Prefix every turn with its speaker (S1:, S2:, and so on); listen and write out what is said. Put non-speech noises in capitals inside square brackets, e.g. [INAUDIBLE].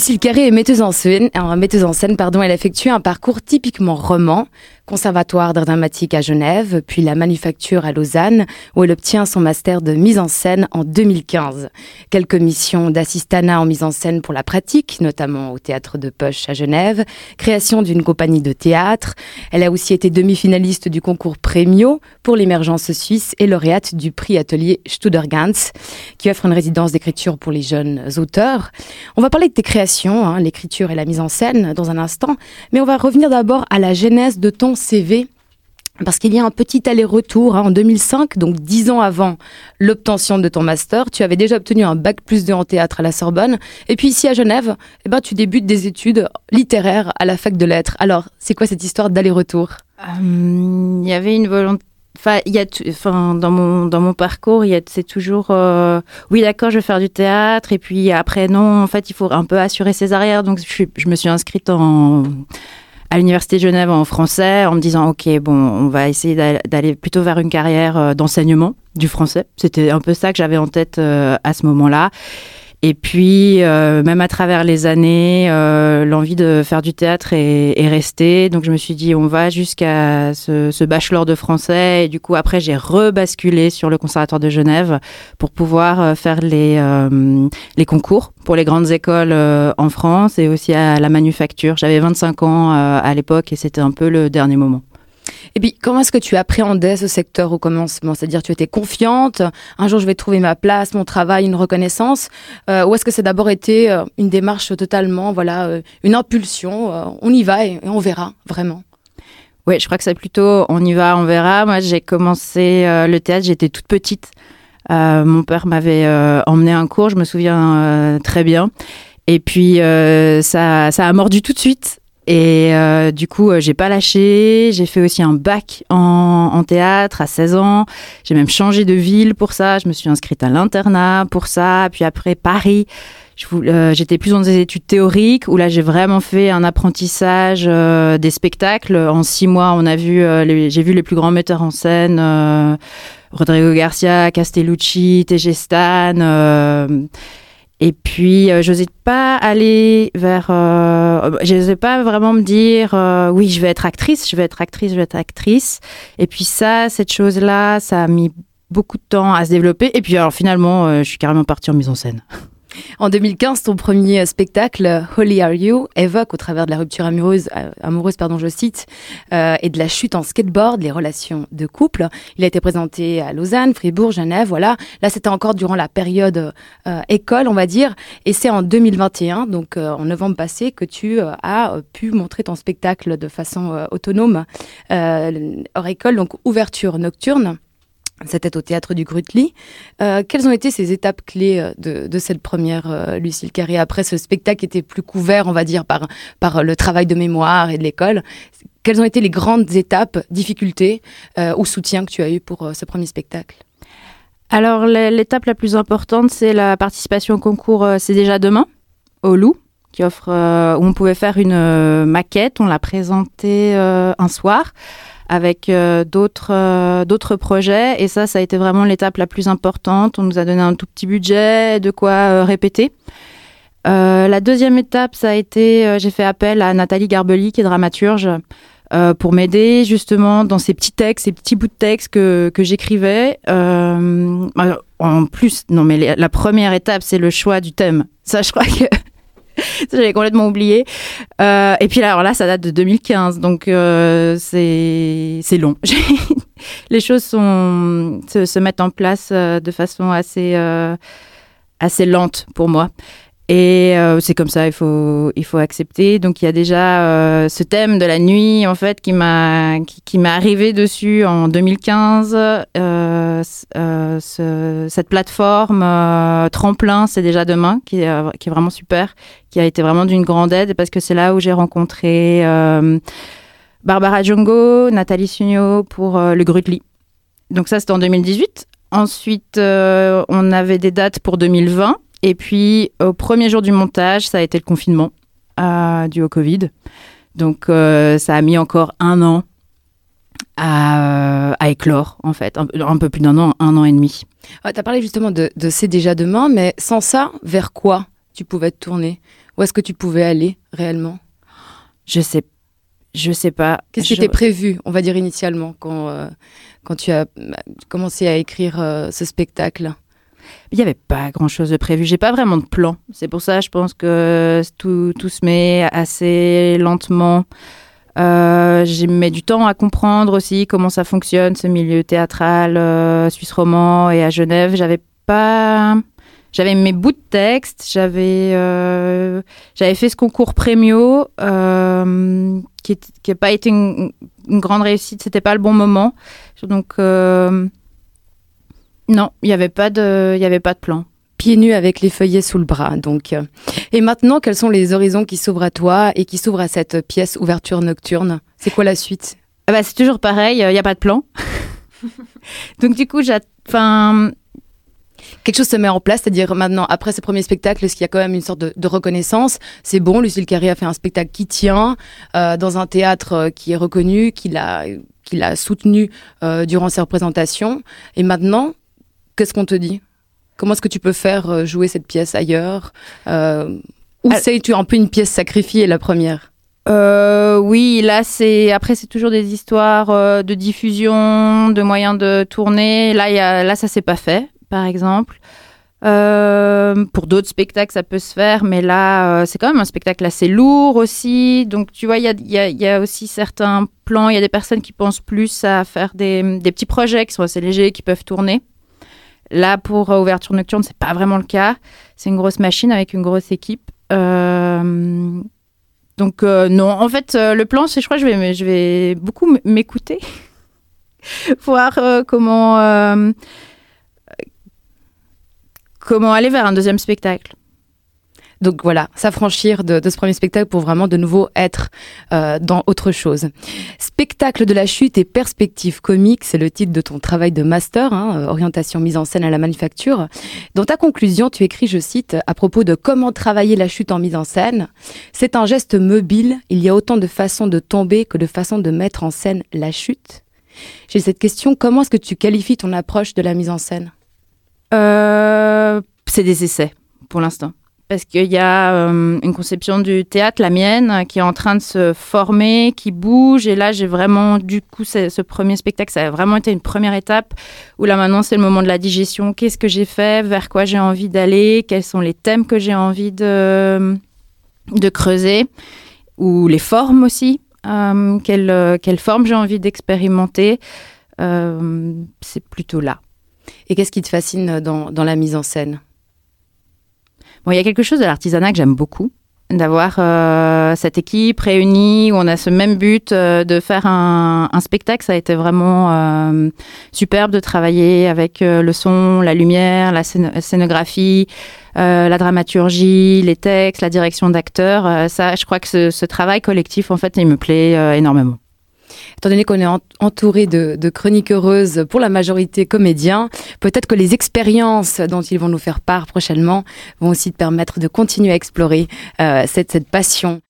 S1: Lucille Carré est metteuse en scène, elle a effectué un parcours typiquement roman, conservatoire d'art dramatique à Genève, puis la manufacture à Lausanne, où elle obtient son master de mise en scène en 2015. Quelques missions d'assistanat en mise en scène pour la pratique, notamment au théâtre de Poche à Genève, création d'une compagnie de théâtre. Elle a aussi été demi-finaliste du concours Premio pour l'émergence suisse et lauréate du prix atelier Studergans, qui offre une résidence d'écriture pour les jeunes auteurs. On va parler de tes créations, hein, l'écriture et la mise en scène dans un instant, mais on va revenir d'abord à la genèse de ton CV parce qu'il y a un petit aller-retour hein, en 2005, donc dix ans avant l'obtention de ton master, tu avais déjà obtenu un bac plus 2 en théâtre à la Sorbonne, et puis ici à Genève, eh ben, tu débutes des études littéraires à la fac de lettres. Alors, c'est quoi cette histoire d'aller-retour?
S2: Il y avait une volonté Enfin, il y a, enfin, dans mon dans mon parcours, il c'est toujours, euh, oui, d'accord, je vais faire du théâtre, et puis après, non, en fait, il faut un peu assurer ses arrières. Donc, je, je me suis inscrite en à l'université de Genève en français en me disant ok bon on va essayer d'aller plutôt vers une carrière euh, d'enseignement du français. C'était un peu ça que j'avais en tête euh, à ce moment-là et puis, euh, même à travers les années, euh, l'envie de faire du théâtre est, est, restée. Donc, je me suis dit, on va jusqu'à ce, ce, bachelor de français. Et du coup, après, j'ai rebasculé sur le Conservatoire de Genève pour pouvoir euh, faire les, euh, les concours pour les grandes écoles euh, en France et aussi à la manufacture. J'avais 25 ans à l'époque et c'était un peu le dernier moment.
S1: Et puis, comment est-ce que tu appréhendais ce secteur au commencement? C'est-à-dire, tu étais confiante, un jour je vais trouver ma place, mon travail, une reconnaissance euh, Ou est-ce que c'est d'abord été euh, une démarche totalement, voilà, euh, une impulsion euh, On y va et, on verra, vraiment?
S2: Oui, je crois que c'est plutôt on y va, on verra. Moi, j'ai commencé euh, le théâtre, j'étais toute petite. Euh, mon père m'avait emmené un cours, je me souviens très bien. Et puis, ça, ça a mordu tout de suite. Et euh, du coup, euh, j'ai pas lâché. J'ai fait aussi un bac en, théâtre à 16 ans. J'ai même changé de ville pour ça. Je me suis inscrite à l'internat pour ça. Puis après, Paris. Euh, j'étais plus dans des études théoriques où là j'ai vraiment fait un apprentissage des spectacles. En six mois, on a vu, j'ai vu les plus grands metteurs en scène, Rodrigo Garcia, Castellucci, Tegestan. Et puis, euh, j'osais pas aller vers. Euh, j'osais pas vraiment me dire euh, oui, je vais être actrice, je vais être actrice, je vais être actrice. Et puis, ça, cette chose-là, ça a mis beaucoup de temps à se développer. Et puis, alors, finalement, euh, je suis carrément partie en mise en scène. [LAUGHS]
S1: En 2015, ton premier spectacle, Holy Are You, évoque au travers de la rupture amoureuse, euh, amoureuse pardon, je cite, euh, et de la chute en skateboard, les relations de couple. Il a été présenté à Lausanne, Fribourg, Genève, voilà. Là, c'était encore durant la période euh, école, on va dire. Et c'est en 2021, donc euh, en novembre passé, que tu euh, as pu montrer ton spectacle de façon euh, autonome hors école, donc ouverture nocturne. C'était au théâtre du Grutli. Euh, quelles ont été ces étapes clés euh, de, cette première euh, Lucille Carré Après, ce spectacle était plus couvert, on va dire, par, le travail de mémoire et de l'école? Quelles ont été les grandes étapes, difficultés ou soutien que tu as eu pour ce premier spectacle?
S2: Alors, l'étape la plus importante, c'est la participation au concours C'est déjà demain, au Loup, qui offre, euh, où on pouvait faire une euh, maquette. On l'a présentée un soir avec euh, d'autres euh, d'autres projets. Et ça ça a été vraiment l'étape la plus importante. On nous a donné un tout petit budget de quoi euh, répéter. Euh, la deuxième étape ça a été euh, j'ai fait appel à Nathalie Garbeli qui est dramaturge euh, pour m'aider justement dans ces petits textes ces petits bouts de texte que, que j'écrivais. Euh, en plus non mais la première étape c'est le choix du thème. Ça je crois que [LAUGHS] j'avais complètement oublié. Euh, et puis là, alors là, ça date de 2015, donc euh, c'est long. [LAUGHS] Les choses sont, se, se, mettent en place euh, de façon assez, euh, assez lente pour moi. Et euh, c'est comme ça, il faut, accepter. Donc il y a déjà euh, ce thème de la nuit, en fait, qui m'a arrivé dessus en 2015. Euh, ce, cette plateforme tremplin, c'est déjà demain, qui est, vraiment super, qui a été vraiment d'une grande aide parce que c'est là où j'ai rencontré Barbara Djongo, Nathalie Sugno pour le Grutli. Donc ça, c'était en 2018. Ensuite, on avait des dates pour 2020 et puis, au premier jour du montage, ça a été le confinement euh, dû au Covid. Donc, euh, ça a mis encore un an à, à éclore, en fait. Un, un peu plus d'un an, un an et demi.
S1: Ouais, tu as parlé justement de, de C'est déjà demain, mais sans ça, vers quoi tu pouvais te tourner? Où est-ce que tu pouvais aller réellement?
S2: Je sais, je sais pas.
S1: Qu'est-ce qui était prévu, on va dire initialement, quand, euh, quand tu as bah, commencé à écrire euh, ce spectacle?
S2: Il n'y avait pas grand-chose de prévu. J'ai pas vraiment de plan. C'est pour ça, je pense que tout, tout se met assez lentement. Euh, j'ai mis du temps à comprendre aussi comment ça fonctionne, ce milieu théâtral euh, suisse roman et à Genève. J'avais pas. J'avais mes bouts de texte, j'avais euh, j'avais fait ce concours Premio qui n'a pas été une, une grande réussite, c'était pas le bon moment. Donc non, il n'y avait pas de, il y avait pas de plan.
S1: Pieds nus avec les feuillets sous le bras, donc. Et maintenant, quels sont les horizons qui s'ouvrent à toi et qui s'ouvrent à cette pièce ouverture nocturne? C'est quoi la suite?
S2: Ah bah, c'est toujours pareil, il n'y a pas de plan. [LAUGHS] donc du coup, enfin,
S1: quelque chose se met en place, c'est-à-dire maintenant, après ce premier spectacle, est-ce qu'il y a quand même une sorte de, reconnaissance? C'est bon, Lucille Carré a fait un spectacle qui tient, euh, dans un théâtre euh, qui est reconnu, qui l'a, l'a soutenu euh, durant ses représentations. Et maintenant, qu'est-ce qu'on te dit? Comment est-ce que tu peux faire euh, jouer cette pièce ailleurs? Euh, Ou c'est-tu un peu une pièce sacrifiée, la première?
S2: Euh, oui, là c'est après c'est toujours des histoires de diffusion, de moyens de tourner. Là, y a, là ça s'est pas fait, par exemple. pour d'autres spectacles, ça peut se faire, mais là, c'est quand même un spectacle assez lourd aussi. Donc, tu vois, il y a, y, a, y a, aussi certains plans. Il y a des personnes qui pensent plus à faire des, des petits projets qui sont assez légers, qui peuvent tourner. Là, pour euh, ouverture nocturne, c'est pas vraiment le cas. C'est une grosse machine avec une grosse équipe. Euh, donc euh, non, en fait, le plan, c'est, je crois, je vais, je vais beaucoup m'écouter, [LAUGHS] voir comment comment aller vers un deuxième spectacle.
S1: Donc voilà, s'affranchir de, ce premier spectacle pour vraiment de nouveau être euh, dans autre chose. Spectacle de la chute et perspective comique, c'est le titre de ton travail de master, hein, euh, orientation mise en scène à la manufacture. Dans ta conclusion, tu écris, je cite, à propos de comment travailler la chute en mise en scène, c'est un geste mobile, il y a autant de façons de tomber que de façons de mettre en scène la chute. J'ai cette question, comment est-ce que tu qualifies ton approche de la mise en scène?
S2: Euh, C'est des essais pour l'instant parce qu'il y a euh, une conception du théâtre, la mienne, qui est en train de se former, qui bouge. Et là, j'ai vraiment, du coup, ce premier spectacle, ça a vraiment été une première étape où là, maintenant, c'est le moment de la digestion. Qu'est-ce que j'ai fait? Vers quoi j'ai envie d'aller? Quels sont les thèmes que j'ai envie de, de creuser? Ou les formes aussi euh, quelle, quelle forme j'ai envie d'expérimenter? Euh, C'est plutôt là.
S1: Et qu'est-ce qui te fascine dans, dans la mise en scène?
S2: Bon, il y a quelque chose de l'artisanat que j'aime beaucoup d'avoir euh, cette équipe réunie où on a ce même but euh, de faire un, un, spectacle. Ça a été vraiment euh, superbe de travailler avec euh, le son, la lumière, la scénographie, la dramaturgie, les textes, la direction d'acteurs. ça, je crois que ce, ce, travail collectif, en fait, il me plaît énormément.
S1: Étant donné qu'on est entouré de, de, chroniques heureuses pour la majorité comédiens, peut-être que les expériences dont ils vont nous faire part prochainement vont aussi te permettre de continuer à explorer euh, cette, cette passion.